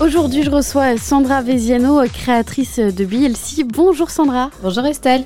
Aujourd'hui, je reçois Sandra Veziano, créatrice de BLC. Bonjour Sandra. Bonjour Estelle.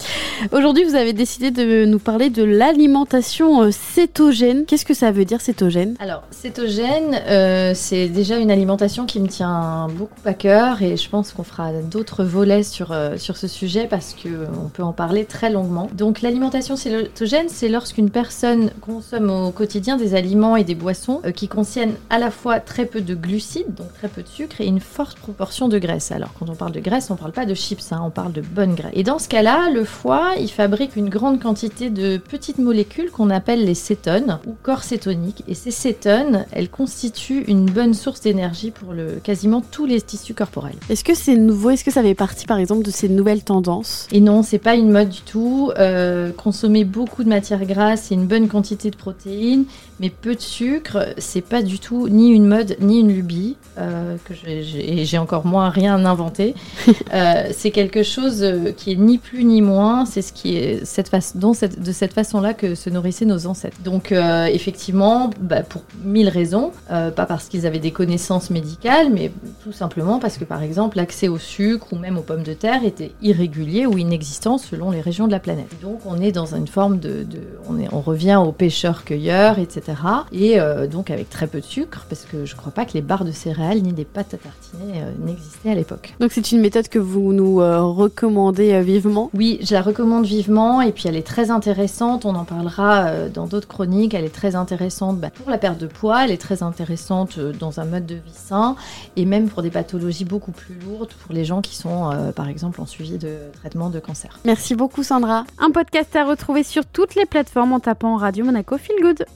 Aujourd'hui, vous avez décidé de nous parler de l'alimentation euh, cétogène. Qu'est-ce que ça veut dire cétogène? Alors, cétogène, euh, c'est déjà une alimentation qui me tient beaucoup à cœur et je pense qu'on fera d'autres volets sur, euh, sur ce sujet parce qu'on peut en parler très longuement. Donc, l'alimentation cétogène, c'est lorsqu'une personne consomme au quotidien des aliments et des boissons qui contiennent à la fois très peu de glucides, donc très peu de sucre, une forte proportion de graisse. Alors quand on parle de graisse, on ne parle pas de chips, hein, on parle de bonne graisse. Et dans ce cas-là, le foie, il fabrique une grande quantité de petites molécules qu'on appelle les cétones ou corps cétoniques. Et ces cétones, elles constituent une bonne source d'énergie pour le, quasiment tous les tissus corporels. Est-ce que c'est nouveau? Est-ce que ça fait partie par exemple de ces nouvelles tendances? Et non, c'est pas une mode du tout. Euh, consommer beaucoup de matières grasses et une bonne quantité de protéines, mais peu de sucre, c'est pas du tout ni une mode ni une lubie euh, que je et j'ai encore moins rien inventé. Euh, c'est quelque chose euh, qui est ni plus ni moins. C'est ce qui est cette façon, dont cette, de cette façon-là que se nourrissaient nos ancêtres. Donc euh, effectivement, bah, pour mille raisons, pas parce qu'ils avaient des connaissances médicales, mais tout simplement parce que par exemple l'accès au sucre ou même aux pommes de terre était irrégulier ou inexistant selon les régions de la planète. Donc on est dans une forme de, de on, est, on revient aux pêcheurs-cueilleurs, etc. Et donc avec très peu de sucre, parce que je crois pas que les barres de céréales ni des pâtes à tartiner euh, n'existait à l'époque. Donc c'est une méthode que vous nous euh, recommandez euh, vivement? Oui, je la recommande vivement et puis elle est très intéressante. On en parlera dans d'autres chroniques. Elle est très intéressante bah, pour la perte de poids, elle est très intéressante dans un mode de vie sain et même pour des pathologies beaucoup plus lourdes pour les gens qui sont par exemple en suivi de traitement de cancer. Merci beaucoup Sandra. Un podcast à retrouver sur toutes les plateformes en tapant Radio Monaco Feel Good.